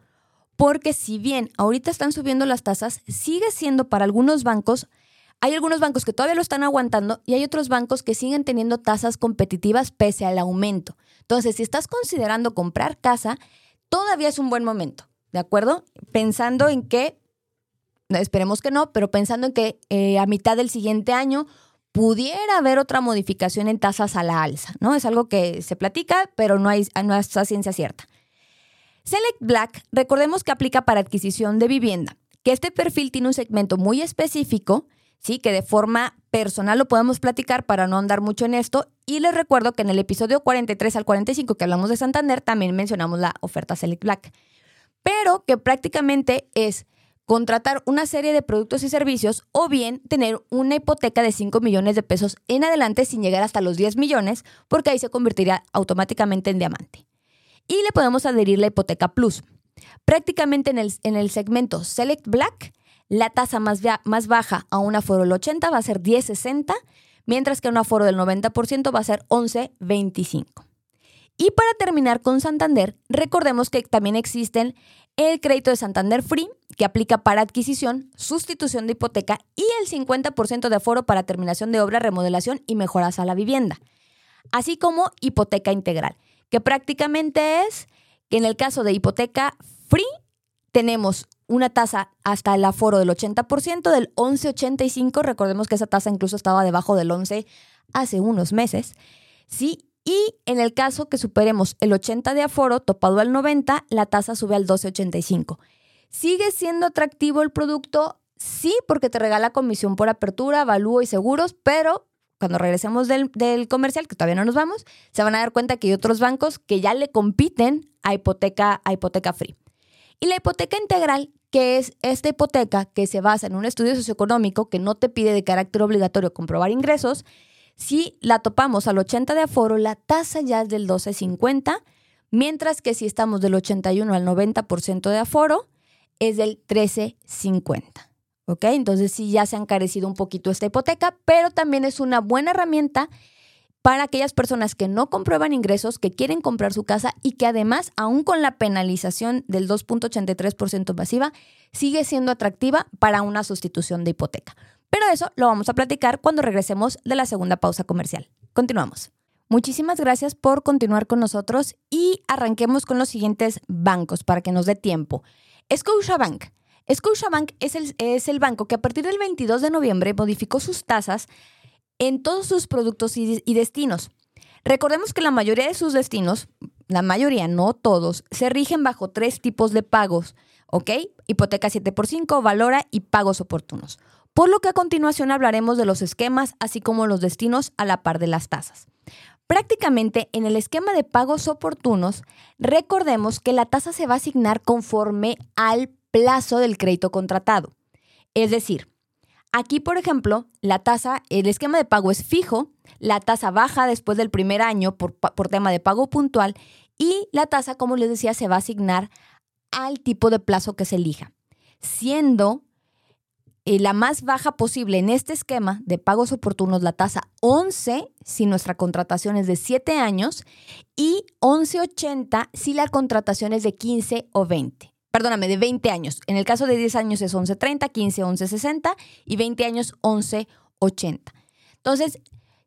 porque si bien ahorita están subiendo las tasas, sigue siendo para algunos bancos hay algunos bancos que todavía lo están aguantando y hay otros bancos que siguen teniendo tasas competitivas pese al aumento. Entonces, si estás considerando comprar casa, todavía es un buen momento, ¿de acuerdo? Pensando en que, esperemos que no, pero pensando en que eh, a mitad del siguiente año pudiera haber otra modificación en tasas a la alza, ¿no? Es algo que se platica, pero no hay, no hay ciencia cierta. Select Black, recordemos que aplica para adquisición de vivienda, que este perfil tiene un segmento muy específico ¿sí? Que de forma personal lo podemos platicar para no andar mucho en esto. Y les recuerdo que en el episodio 43 al 45 que hablamos de Santander también mencionamos la oferta Select Black. Pero que prácticamente es contratar una serie de productos y servicios o bien tener una hipoteca de 5 millones de pesos en adelante sin llegar hasta los 10 millones, porque ahí se convertirá automáticamente en diamante. Y le podemos adherir la hipoteca plus. Prácticamente en el, en el segmento Select Black la tasa más, más baja a un aforo del 80 va a ser 10.60, mientras que un aforo del 90% va a ser 11.25. Y para terminar con Santander, recordemos que también existen el crédito de Santander Free, que aplica para adquisición, sustitución de hipoteca y el 50% de aforo para terminación de obra, remodelación y mejoras a la vivienda. así como hipoteca integral, que prácticamente es que en el caso de hipoteca free tenemos una tasa hasta el aforo del 80%, del 11.85, recordemos que esa tasa incluso estaba debajo del 11 hace unos meses, ¿sí? Y en el caso que superemos el 80 de aforo topado al 90, la tasa sube al 12.85. ¿Sigue siendo atractivo el producto? Sí, porque te regala comisión por apertura, avalúo y seguros, pero cuando regresemos del, del, comercial, que todavía no nos vamos, se van a dar cuenta que hay otros bancos que ya le compiten a hipoteca, a hipoteca free. Y la hipoteca integral, que es esta hipoteca que se basa en un estudio socioeconómico que no te pide de carácter obligatorio comprobar ingresos, si la topamos al 80 de aforo, la tasa ya es del 12.50, mientras que si estamos del 81 al 90% de aforo, es del 13.50. ¿Ok? Entonces sí ya se ha encarecido un poquito esta hipoteca, pero también es una buena herramienta para aquellas personas que no comprueban ingresos, que quieren comprar su casa y que además, aún con la penalización del 2.83% masiva, sigue siendo atractiva para una sustitución de hipoteca. Pero eso lo vamos a platicar cuando regresemos de la segunda pausa comercial. Continuamos. Muchísimas gracias por continuar con nosotros y arranquemos con los siguientes bancos para que nos dé tiempo. Scotiabank. Scotiabank es el, es el banco que a partir del 22 de noviembre modificó sus tasas en todos sus productos y, destinos. Recordemos que la mayoría de sus destinos, la mayoría, no todos, se rigen bajo tres tipos de pagos, ¿ok? Hipoteca 7x5, Valora y pagos oportunos. Por lo que a continuación hablaremos de los esquemas, así como los destinos a la par de las tasas. Prácticamente en el esquema de pagos oportunos, recordemos que la tasa se va a asignar conforme al plazo del crédito contratado. Es decir, Aquí, por ejemplo, la tasa, el esquema de pago es fijo, la tasa baja después del primer año por, tema de pago puntual y la tasa, como les decía, se va a asignar al tipo de plazo que se elija, siendo eh, la más baja posible en este esquema de pagos oportunos la tasa 11 si nuestra contratación es de 7 años y 11.80 si la contratación es de 15 o 20 perdóname, de 20 años. En el caso de 10 años es 11.30, 15, 11.60 y 20 años 11.80. Entonces,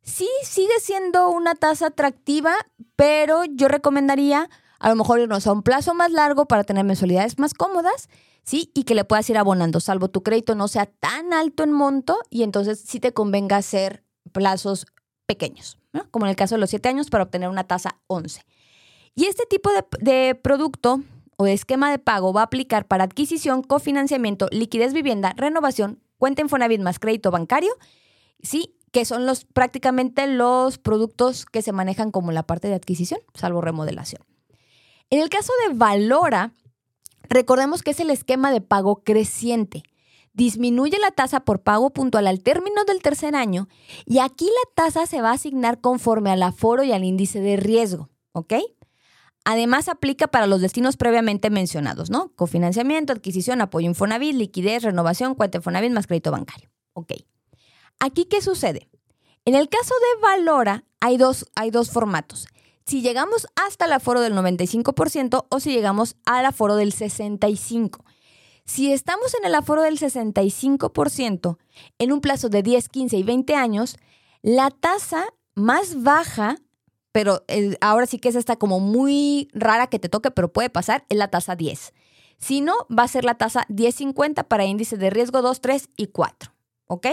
sí sigue siendo una tasa atractiva, pero yo recomendaría a lo mejor irnos a un plazo más largo para tener mensualidades más cómodas, ¿sí? Y que le puedas ir abonando, salvo tu crédito no sea tan alto en monto y entonces sí te convenga hacer plazos pequeños, ¿no? como en el caso de los 7 años para obtener una tasa 11. Y este tipo de, de producto o esquema de pago va a aplicar para adquisición, cofinanciamiento, liquidez vivienda, renovación, cuenta Infonavit más crédito bancario, sí, que son los prácticamente los productos que se manejan como la parte de adquisición, salvo remodelación. En el caso de Valora, recordemos que es el esquema de pago creciente. Disminuye la tasa por pago puntual al término del tercer año y aquí la tasa se va a asignar conforme al aforo y al índice de riesgo, ¿ok? Además, aplica para los destinos previamente mencionados, ¿no? Cofinanciamiento, adquisición, apoyo Infonavit, liquidez, renovación, cuenta Infonavit más crédito bancario. Ok. Aquí, ¿qué sucede? En el caso de Valora, hay dos, hay dos formatos. Si llegamos hasta el aforo del 95% o si llegamos al aforo del 65%. Si estamos en el aforo del 65%, en un plazo de 10, 15 y 20 años, la tasa más baja pero ahora sí que es esta como muy rara que te toque, pero puede pasar, es la tasa 10. Si no, va a ser la tasa 1050 para índice de riesgo 2, 3 y 4. ¿Ok?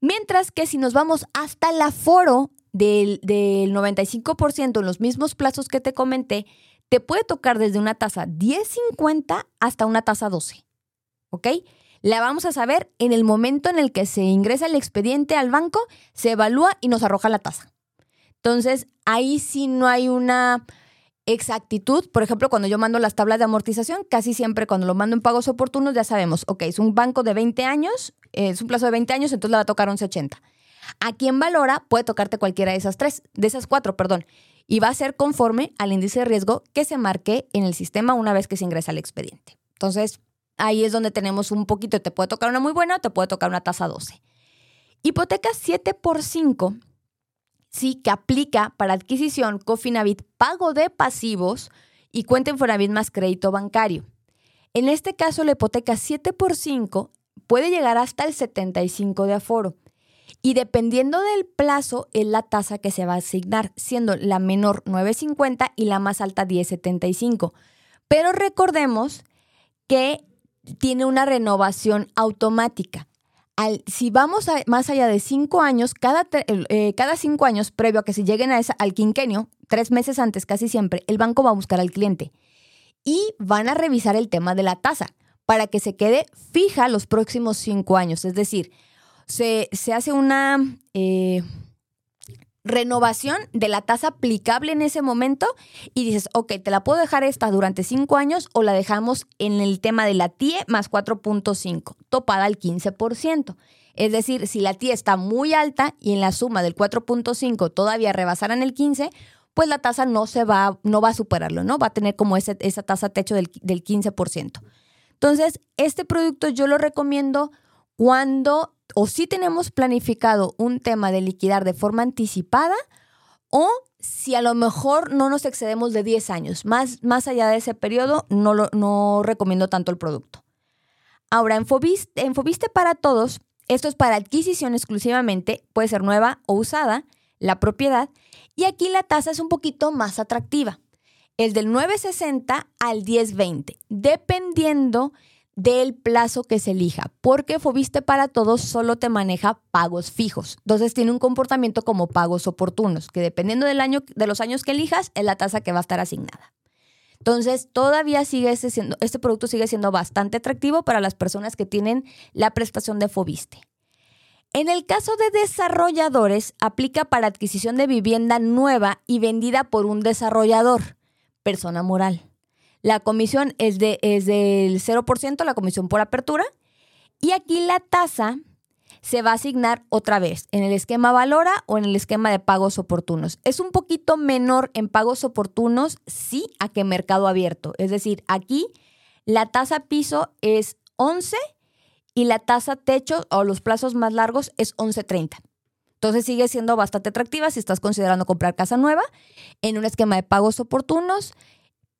Mientras que si nos vamos hasta el aforo del, del 95% en los mismos plazos que te comenté, te puede tocar desde una tasa 1050 hasta una tasa 12. ¿Ok? La vamos a saber en el momento en el que se ingresa el expediente al banco, se evalúa y nos arroja la tasa. Entonces, ahí sí no hay una exactitud. Por ejemplo, cuando yo mando las tablas de amortización, casi siempre cuando lo mando en pagos oportunos ya sabemos, ok, es un banco de 20 años, es un plazo de 20 años, entonces le va a tocar 11.80. A quien valora puede tocarte cualquiera de esas tres, de esas cuatro, perdón, y va a ser conforme al índice de riesgo que se marque en el sistema una vez que se ingresa el expediente. Entonces, ahí es donde tenemos un poquito, te puede tocar una muy buena te puede tocar una tasa 12. Hipoteca 7 por 5 sí que aplica para adquisición, Cofinavit, pago de pasivos y cuenta Infonavit más crédito bancario. En este caso, la hipoteca 7 por 5 puede llegar hasta el 75 de aforo. Y dependiendo del plazo, es la tasa que se va a asignar, siendo la menor 9.50 y la más alta 10.75. Pero recordemos que tiene una renovación automática. Si vamos más allá de cinco años, cada, eh, cada cinco años, previo a que se lleguen a esa, al quinquenio, tres meses antes casi siempre, el banco va a buscar al cliente y van a revisar el tema de la tasa para que se quede fija los próximos cinco años. Es decir, se, hace una eh, renovación de la tasa aplicable en ese momento y dices, ok, te la puedo dejar esta durante cinco años o la dejamos en el tema de la TIE más 4.5, topada al 15%. Es decir, si la TIE está muy alta y en la suma del 4.5 todavía rebasaran el 15, pues la tasa no se va, no va a superarlo, ¿no? Va a tener como esa tasa techo del, del 15%. Entonces, este producto yo lo recomiendo cuando o si tenemos planificado un tema de liquidar de forma anticipada o si a lo mejor no nos excedemos de 10 años. Más, más allá de ese periodo, no, lo, no recomiendo tanto el producto. Ahora, en Fobiste, para todos, esto es para adquisición exclusivamente, puede ser nueva o usada, la propiedad, y aquí la tasa es un poquito más atractiva. El del 960 al 1020, dependiendo del plazo que se elija, porque Fobiste para todos solo te maneja pagos fijos. Entonces tiene un comportamiento como pagos oportunos, que dependiendo del año, de los años que elijas, es la tasa que va a estar asignada. Entonces, todavía sigue siendo, este producto sigue siendo bastante atractivo para las personas que tienen la prestación de Fobiste. En el caso de desarrolladores, aplica para adquisición de vivienda nueva y vendida por un desarrollador, persona moral. La comisión es, de, es del 0%, la comisión por apertura. Y aquí la tasa se va a asignar otra vez en el esquema Valora o en el esquema de pagos oportunos. Es un poquito menor en pagos oportunos, sí, a que mercado abierto. Es decir, aquí la tasa piso es 11 y la tasa techo o los plazos más largos es 11.30. Entonces sigue siendo bastante atractiva si estás considerando comprar casa nueva en un esquema de pagos oportunos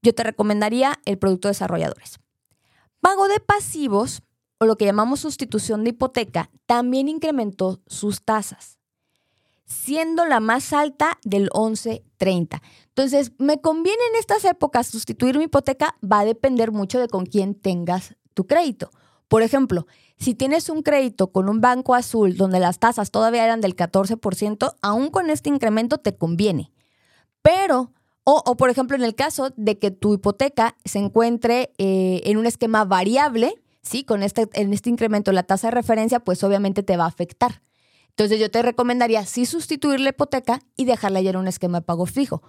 yo te recomendaría el producto de desarrolladores. Pago de pasivos, o lo que llamamos sustitución de hipoteca, también incrementó sus tasas, siendo la más alta del 11.30. Entonces, ¿me conviene en estas épocas sustituir mi hipoteca? Va a depender mucho de con quién tengas tu crédito. Por ejemplo, si tienes un crédito con un banco azul donde las tasas todavía eran del 14%, aún con este incremento te conviene. Pero o, por ejemplo, en el caso de que tu hipoteca se encuentre eh, en un esquema variable, ¿sí? Con este, en este incremento la tasa de referencia, pues obviamente te va a afectar. Entonces yo te recomendaría sí sustituir la hipoteca y dejarla ya en un esquema de pago fijo.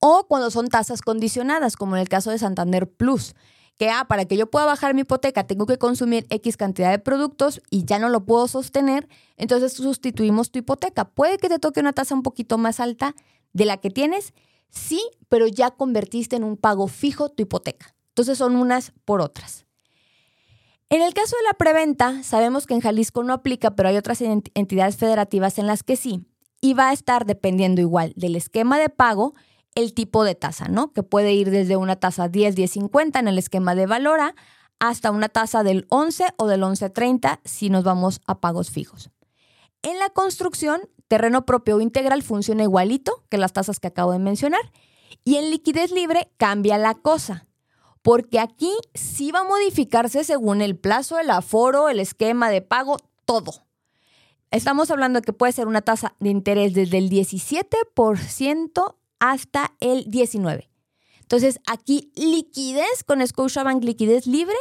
O cuando son tasas condicionadas, como en el caso de Santander Plus, que ah, para que yo pueda bajar mi hipoteca tengo que consumir X cantidad de productos y ya no lo puedo sostener, entonces sustituimos tu hipoteca. Puede que te toque una tasa un poquito más alta de la que tienes Sí, pero ya convertiste en un pago fijo tu hipoteca. Entonces son unas por otras. En el caso de la preventa, sabemos que en Jalisco no aplica, pero hay otras entidades federativas en las que sí. Y va a estar dependiendo igual del esquema de pago, el tipo de tasa, ¿no? Que puede ir desde una tasa 10, 10, 50 en el esquema de Valora hasta una tasa del 11 o del 11.30 si nos vamos a pagos fijos. En la construcción terreno propio o integral funciona igualito que las tasas que acabo de mencionar. Y en liquidez libre cambia la cosa, porque aquí sí va a modificarse según el plazo, el aforo, el esquema de pago, todo. Estamos hablando de que puede ser una tasa de interés desde el 17% hasta el 19%. Entonces, aquí liquidez con Scotiabank liquidez libre,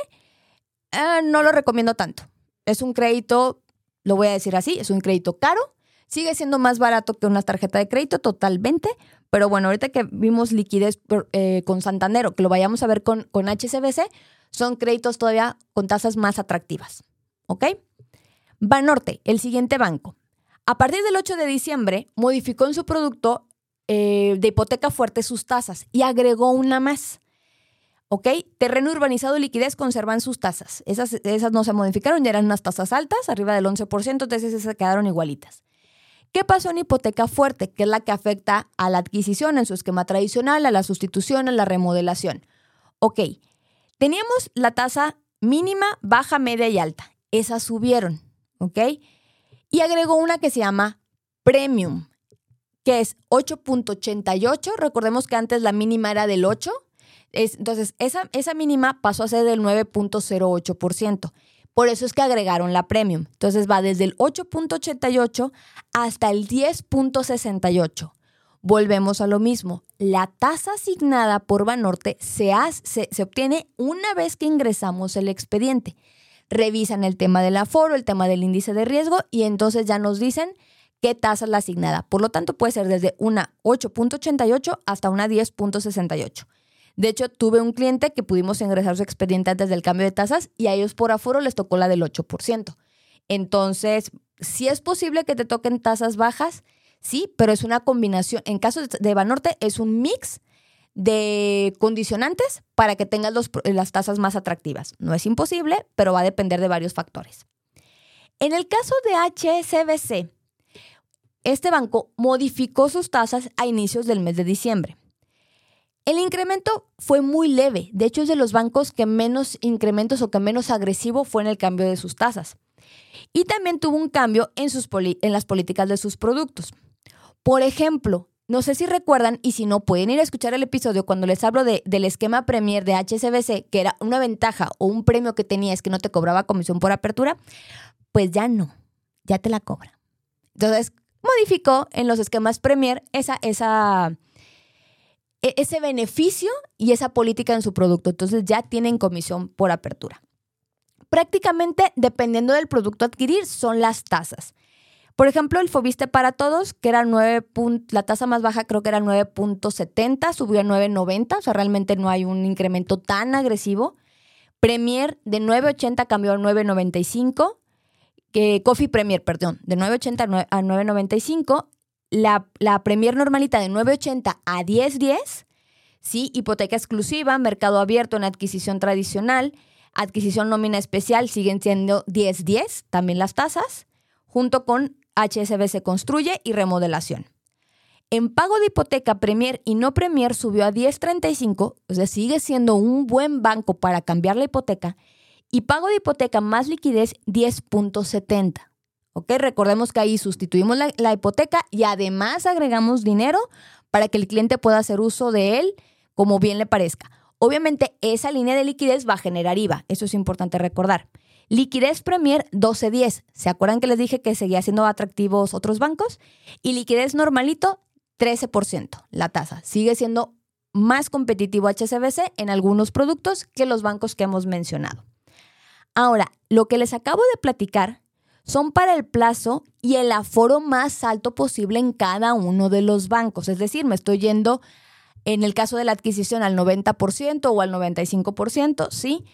eh, no lo recomiendo tanto. Es un crédito, lo voy a decir así, es un crédito caro Sigue siendo más barato que una tarjeta de crédito totalmente, pero bueno, ahorita que vimos liquidez eh, con Santander, que lo vayamos a ver con, con HCBC, son créditos todavía con tasas más atractivas. ¿Ok? Banorte, el siguiente banco. A partir del 8 de diciembre, modificó en su producto eh, de hipoteca fuerte sus tasas y agregó una más. ¿Ok? Terreno urbanizado y liquidez conservan sus tasas. Esas, esas no se modificaron, ya eran unas tasas altas, arriba del 11%, entonces esas quedaron igualitas. ¿Qué pasó en hipoteca fuerte? Que es la que afecta a la adquisición en su esquema tradicional, a la sustitución, a la remodelación. Ok, teníamos la tasa mínima, baja, media y alta. Esas subieron, ¿ok? Y agregó una que se llama Premium, que es 8.88. Recordemos que antes la mínima era del 8. entonces, esa, esa mínima pasó a ser del 9.08%. Por eso es que agregaron la premium. Entonces va desde el 8.88 hasta el 10.68. Volvemos a lo mismo. La tasa asignada por Banorte se, se, obtiene una vez que ingresamos el expediente. Revisan el tema del aforo, el tema del índice de riesgo y entonces ya nos dicen qué tasa es la asignada. Por lo tanto, puede ser desde una 8.88 hasta una 10.68. De hecho, tuve un cliente que pudimos ingresar su expediente antes del cambio de tasas y a ellos por aforo les tocó la del 8%. Entonces, si es posible que te toquen tasas bajas, sí, pero es una combinación. En caso de Banorte, es un mix de condicionantes para que tengas las tasas más atractivas. No es imposible, pero va a depender de varios factores. En el caso de HSBC, este banco modificó sus tasas a inicios del mes de diciembre. El incremento fue muy leve, de hecho es de los bancos que menos incrementos o que menos agresivo fue en el cambio de sus tasas. Y también tuvo un cambio en, sus en las políticas de sus productos. Por ejemplo, no sé si recuerdan y si no pueden ir a escuchar el episodio cuando les hablo del esquema Premier de HSBC, que era una ventaja o un premio que tenía es que no te cobraba comisión por apertura, pues ya no, ya te la cobra. Entonces, modificó en los esquemas Premier esa, esa, ese beneficio y esa política en su producto. Entonces ya tienen comisión por apertura. Prácticamente, dependiendo del producto adquirir, son las tasas. Por ejemplo, el Fobiste para todos, que era 9. La tasa más baja creo que era 9.70, subió a 9.90, o sea, realmente no hay un incremento tan agresivo. Premier de 9.80 cambió a 9.95. Que Coffee Premier, perdón, de 9.80 a 9.95 la, Premier normalita de 9.80 a 10.10, ¿sí? Hipoteca exclusiva, mercado abierto en adquisición tradicional, adquisición nómina especial siguen siendo 10.10, también las tasas, junto con HSBC Construye y remodelación. En pago de hipoteca Premier y no Premier subió a 10.35, o sea, sigue siendo un buen banco para cambiar la hipoteca, y pago de hipoteca más liquidez 10.70. Recordemos que ahí sustituimos la, hipoteca y además agregamos dinero para que el cliente pueda hacer uso de él como bien le parezca. Obviamente esa línea de liquidez va a generar IVA, eso es importante recordar. Liquidez Premier 1210, ¿se acuerdan que les dije que seguía siendo atractivos otros bancos? Y liquidez normalito 13%, la tasa. Sigue siendo más competitivo HSBC en algunos productos que los bancos que hemos mencionado. Ahora, lo que les acabo de platicar son para el plazo y el aforo más alto posible en cada uno de los bancos. Es decir, me estoy yendo en el caso de la adquisición al 90% o al 95%, ¿sí?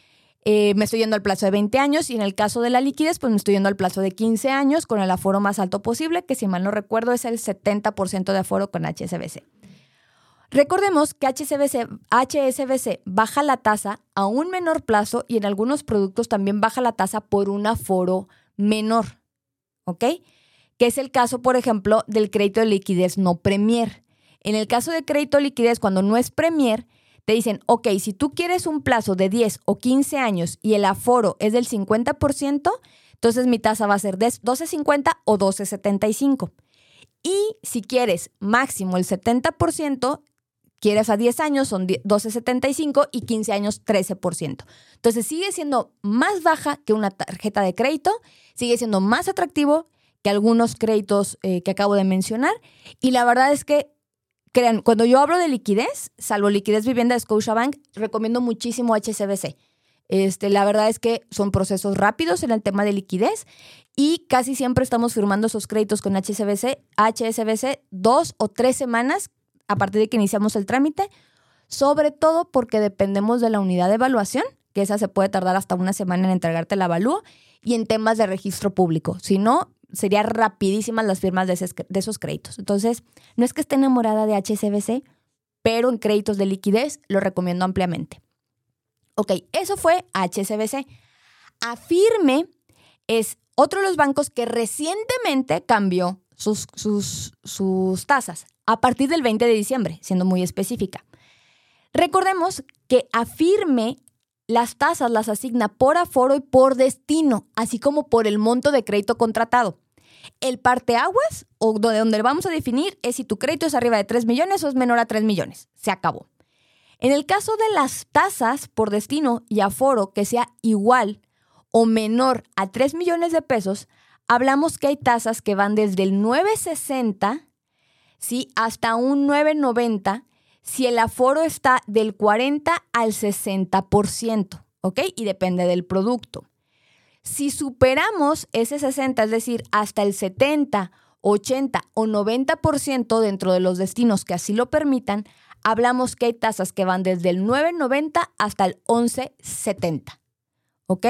Eh, me estoy yendo al plazo de 20 años y en el caso de la liquidez, pues me estoy yendo al plazo de 15 años con el aforo más alto posible, que si mal no recuerdo es el 70% de aforo con HSBC. Recordemos que HSBC, HSBC baja la tasa a un menor plazo y en algunos productos también baja la tasa por un aforo menor, ¿ok? Que es el caso, por ejemplo, del crédito de liquidez no Premier. En el caso de crédito de liquidez, cuando no es Premier, te dicen, ok, si tú quieres un plazo de 10 o 15 años y el aforo es del 50%, entonces mi tasa va a ser de 12.50 o 12.75. Y si quieres máximo el 70%, quieres a 10 años son 12.75 y 15 años 13%. Entonces sigue siendo más baja que una tarjeta de crédito, sigue siendo más atractivo que algunos créditos eh, que acabo de mencionar y la verdad es que crean, cuando yo hablo de liquidez, salvo liquidez vivienda de Scotiabank, recomiendo muchísimo HSBC. Este, la verdad es que son procesos rápidos en el tema de liquidez y casi siempre estamos firmando esos créditos con HSBC, HSBC dos o tres semanas a partir de que iniciamos el trámite, sobre todo porque dependemos de la unidad de evaluación, que esa se puede tardar hasta una semana en entregarte la avalúo, y en temas de registro público. Si no, serían rapidísimas las firmas de, esos créditos. Entonces, no es que esté enamorada de HSBC, pero en créditos de liquidez lo recomiendo ampliamente. Ok, eso fue HSBC. Afirme es otro de los bancos que recientemente cambió sus, sus, tasas a partir del 20 de diciembre, siendo muy específica. Recordemos que afirme las tasas las asigna por aforo y por destino, así como por el monto de crédito contratado. El parteaguas, o donde, donde vamos a definir, es si tu crédito es arriba de 3 millones o es menor a 3 millones. Se acabó. En el caso de las tasas por destino y aforo que sea igual o menor a 3 millones de pesos, hablamos que hay tasas que van desde el 960 ¿sí? hasta un 990 si el aforo está del 40 al 60%, ¿ok? Y depende del producto. Si superamos ese 60, es decir, hasta el 70, 80 o 90% dentro de los destinos que así lo permitan, hablamos que hay tasas que van desde el 9.90 hasta el 11.70. ¿Ok?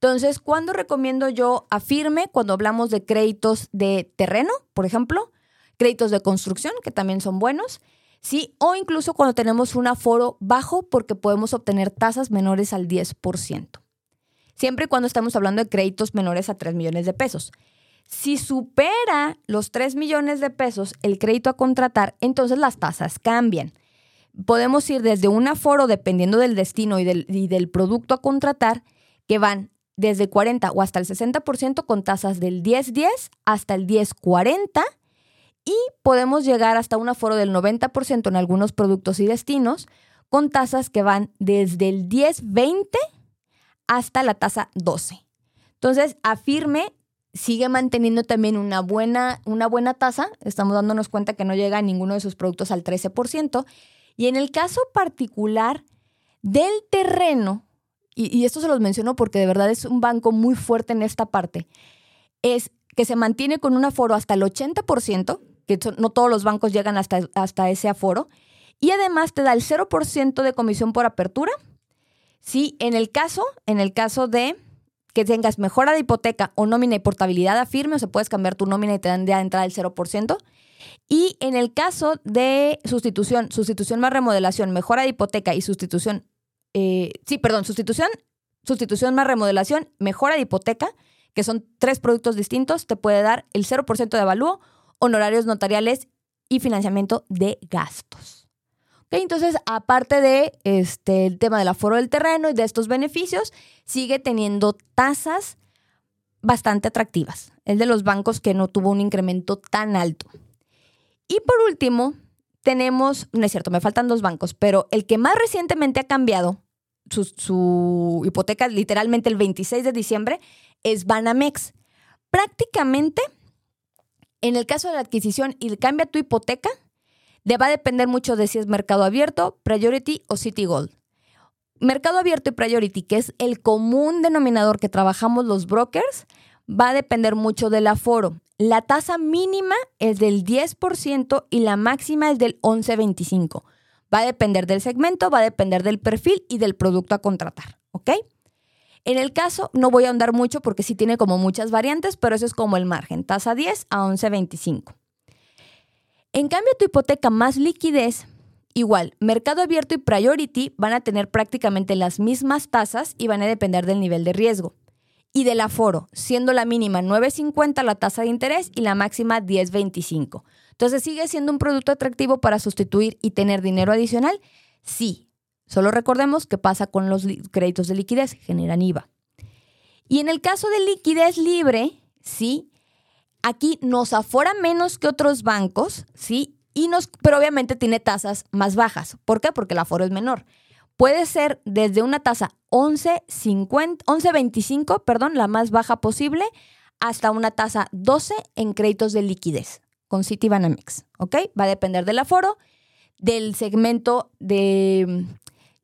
Entonces, ¿cuándo recomiendo yo afirme? Cuando hablamos de créditos de terreno, por ejemplo, créditos de construcción, que también son buenos, ¿sí? O incluso cuando tenemos un aforo bajo porque podemos obtener tasas menores al 10%. Siempre y cuando estamos hablando de créditos menores a 3 millones de pesos. Si supera los 3 millones de pesos el crédito a contratar, entonces las tasas cambian. Podemos ir desde un aforo, dependiendo del destino y del, y del producto a contratar, que van desde 40 o hasta el 60% con tasas del 10-10 hasta el 10-40 y podemos llegar hasta un aforo del 90% en algunos productos y destinos con tasas que van desde el 10-20 hasta la tasa 12. Entonces, afirme sigue manteniendo también una buena, una buena tasa. Estamos dándonos cuenta que no llega a ninguno de sus productos al 13%. Y en el caso particular del terreno, y, esto se los menciono porque de verdad es un banco muy fuerte en esta parte, es que se mantiene con un aforo hasta el 80%, que no todos los bancos llegan hasta, hasta ese aforo, y además te da el 0% de comisión por apertura. Sí, en el caso, en el caso de que tengas mejora de hipoteca o nómina y portabilidad a firme, o se puedes cambiar tu nómina y te dan de entrada el 0%. Y en el caso de sustitución, sustitución más remodelación, mejora de hipoteca y sustitución eh, sí, perdón, sustitución, sustitución más remodelación, mejora de hipoteca, que son tres productos distintos, te puede dar el 0% de avalúo, honorarios notariales y financiamiento de gastos. entonces, aparte de este, tema del aforo del terreno y de estos beneficios, sigue teniendo tasas bastante atractivas. El de los bancos que no tuvo un incremento tan alto. Y por último, tenemos, no es cierto, me faltan dos bancos, pero el que más recientemente ha cambiado su, hipoteca literalmente el 26 de diciembre, es Banamex. Prácticamente, en el caso de la adquisición y cambia tu hipoteca, le va a depender mucho de si es mercado abierto, priority o city gold. Mercado abierto y priority, que es el común denominador que trabajamos los brokers, va a depender mucho del aforo. La tasa mínima es del 10% y la máxima es del 11.25. Va a depender del segmento, va a depender del perfil y del producto a contratar, ¿ok? En el caso, no voy a ahondar mucho porque sí tiene como muchas variantes, pero eso es como el margen, tasa 10 a 11.25. En cambio, tu hipoteca más liquidez, igual, mercado abierto y priority van a tener prácticamente las mismas tasas y van a depender del nivel de riesgo. Y del aforo, siendo la mínima 9.50 la tasa de interés y la máxima 10.25. Entonces, ¿sigue siendo un producto atractivo para sustituir y tener dinero adicional? Sí. Solo recordemos que pasa con los créditos de liquidez, generan IVA. Y en el caso de liquidez libre, sí, aquí nos afora menos que otros bancos, sí, y nos, pero obviamente tiene tasas más bajas. ¿Por qué? Porque el aforo es menor. Puede ser desde una tasa 11.25, perdón, la más baja posible, hasta una tasa 12 en créditos de liquidez con Citibanamex, ¿ok? Va a depender del aforo, del segmento de,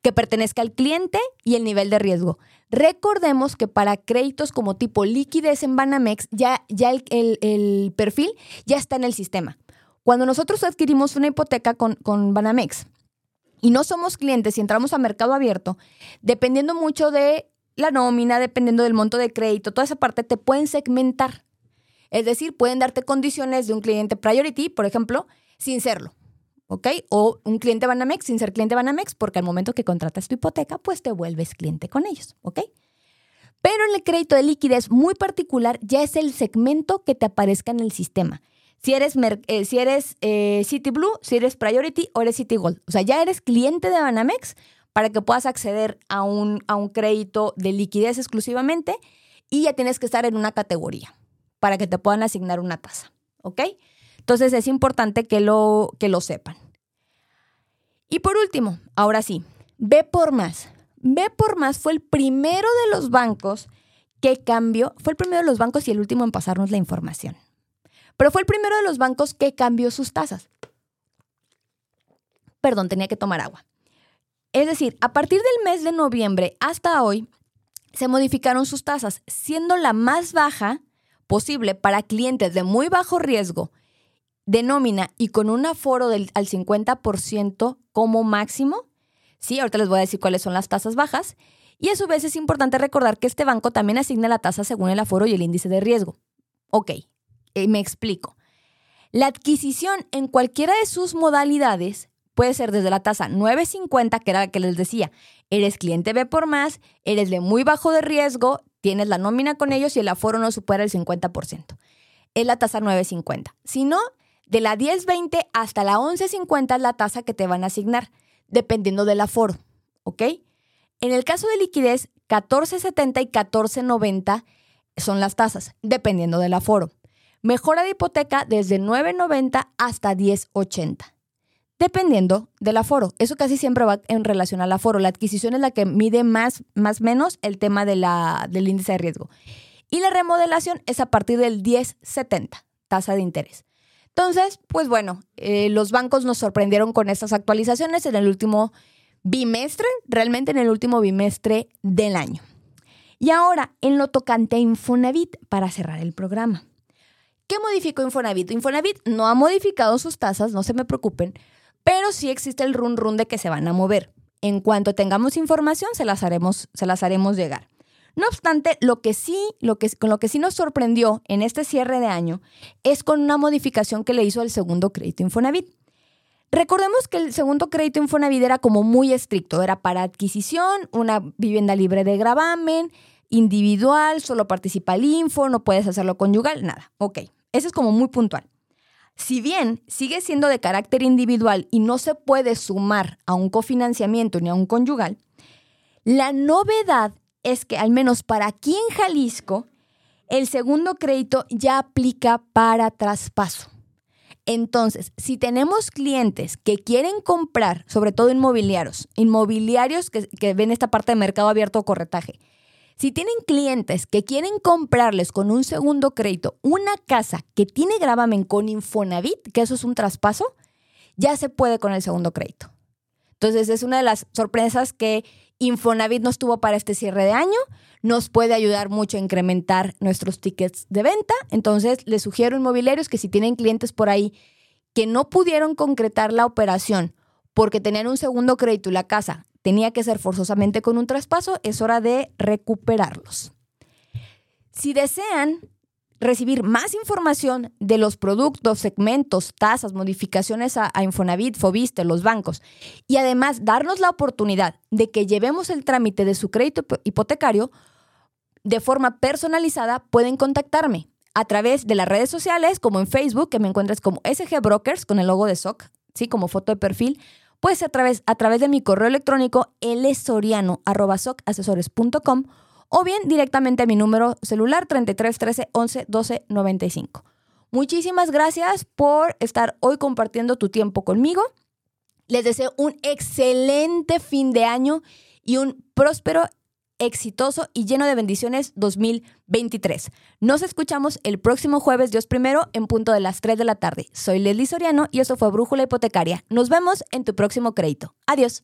que pertenezca al cliente y el nivel de riesgo. Recordemos que para créditos como tipo liquidez en Banamex, ya, ya el, perfil ya está en el sistema. Cuando nosotros adquirimos una hipoteca con, con Banamex y no somos clientes y entramos a mercado abierto, dependiendo mucho de la nómina, dependiendo del monto de crédito, toda esa parte te pueden segmentar. Es decir, pueden darte condiciones de un cliente priority, por ejemplo, sin serlo. ¿Ok? O un cliente Banamex sin ser cliente Banamex, porque al momento que contratas tu hipoteca, pues te vuelves cliente con ellos. ¿Ok? Pero en el crédito de liquidez muy particular ya es el segmento que te aparezca en el sistema. Si eres, eh, si eres eh, City Blue, si eres Priority o eres City Gold. O sea, ya eres cliente de Banamex para que puedas acceder a un, a un crédito de liquidez exclusivamente y ya tienes que estar en una categoría. Para que te puedan asignar una tasa. ¿Ok? Entonces es importante que lo, que lo sepan. Y por último, ahora sí, B por más. B por más fue el primero de los bancos que cambió, fue el primero de los bancos y el último en pasarnos la información. Pero fue el primero de los bancos que cambió sus tasas. Perdón, tenía que tomar agua. Es decir, a partir del mes de noviembre hasta hoy, se modificaron sus tasas, siendo la más baja posible para clientes de muy bajo riesgo de nómina y con un aforo del al 50% como máximo. Sí, ahorita les voy a decir cuáles son las tasas bajas. Y a su vez es importante recordar que este banco también asigna la tasa según el aforo y el índice de riesgo. Ok, eh, me explico. La adquisición en cualquiera de sus modalidades puede ser desde la tasa 950, que era la que les decía, eres cliente B por más, eres de muy bajo de riesgo, tienes la nómina con ellos y el aforo no supera el 50%. Es la tasa 950. Si no, de la 1020 hasta la 1150 es la tasa que te van a asignar, dependiendo del aforo, ¿ok? En el caso de liquidez, 1470 y 1490 son las tasas, dependiendo del aforo. Mejora de hipoteca desde 990 hasta 1080, dependiendo del aforo. Eso casi siempre va en relación al aforo. La adquisición es la que mide más, más menos el tema de la, del índice de riesgo. Y la remodelación es a partir del 1070, tasa de interés. Entonces, pues bueno, eh, los bancos nos sorprendieron con estas actualizaciones en el último bimestre, realmente en el último bimestre del año. Y ahora, en lo tocante a Infonavit, para cerrar el programa. ¿Qué modificó Infonavit? Infonavit no ha modificado sus tasas, no se me preocupen, pero sí existe el run run de que se van a mover. En cuanto tengamos información, se las haremos, se las haremos llegar. No obstante, lo que sí, lo que, con lo que sí nos sorprendió en este cierre de año es con una modificación que le hizo al segundo crédito Infonavit. Recordemos que el segundo crédito Infonavit era como muy estricto, era para adquisición, una vivienda libre de gravamen, individual, solo participa el info, no puedes hacerlo conyugal, nada. Ok, eso es como muy puntual. Si bien sigue siendo de carácter individual y no se puede sumar a un cofinanciamiento ni a un conyugal, la novedad es que al menos para aquí en Jalisco, el segundo crédito ya aplica para traspaso. Entonces, si tenemos clientes que quieren comprar, sobre todo inmobiliarios, inmobiliarios que, ven esta parte de mercado abierto o corretaje, si tienen clientes que quieren comprarles con un segundo crédito una casa que tiene gravamen con Infonavit, que eso es un traspaso, ya se puede con el segundo crédito. Entonces, es una de las sorpresas que Infonavit nos tuvo para este cierre de año. Nos puede ayudar mucho a incrementar nuestros tickets de venta. Entonces, les sugiero inmobiliarios que si tienen clientes por ahí que no pudieron concretar la operación porque tenían un segundo crédito y la casa tenía que ser forzosamente con un traspaso, es hora de recuperarlos. Si desean recibir más información de los productos, segmentos, tasas, modificaciones a, Infonavit, Fobiste, los bancos, y además darnos la oportunidad de que llevemos el trámite de su crédito hipotecario de forma personalizada, pueden contactarme a través de las redes sociales, como en Facebook, que me encuentres como SG Brokers con el logo de SOC, ¿sí? como foto de perfil, pues a través, a través de mi correo electrónico lsoriano.socasesores.com o bien directamente a mi número celular 33 13 11 12 95. Muchísimas gracias por estar hoy compartiendo tu tiempo conmigo. Les deseo un excelente fin de año y un próspero, exitoso y lleno de bendiciones 2023. Nos escuchamos el próximo jueves, Dios primero, en punto de las 3 de la tarde. Soy Leslie Soriano y eso fue Brújula Hipotecaria. Nos vemos en tu próximo crédito. Adiós.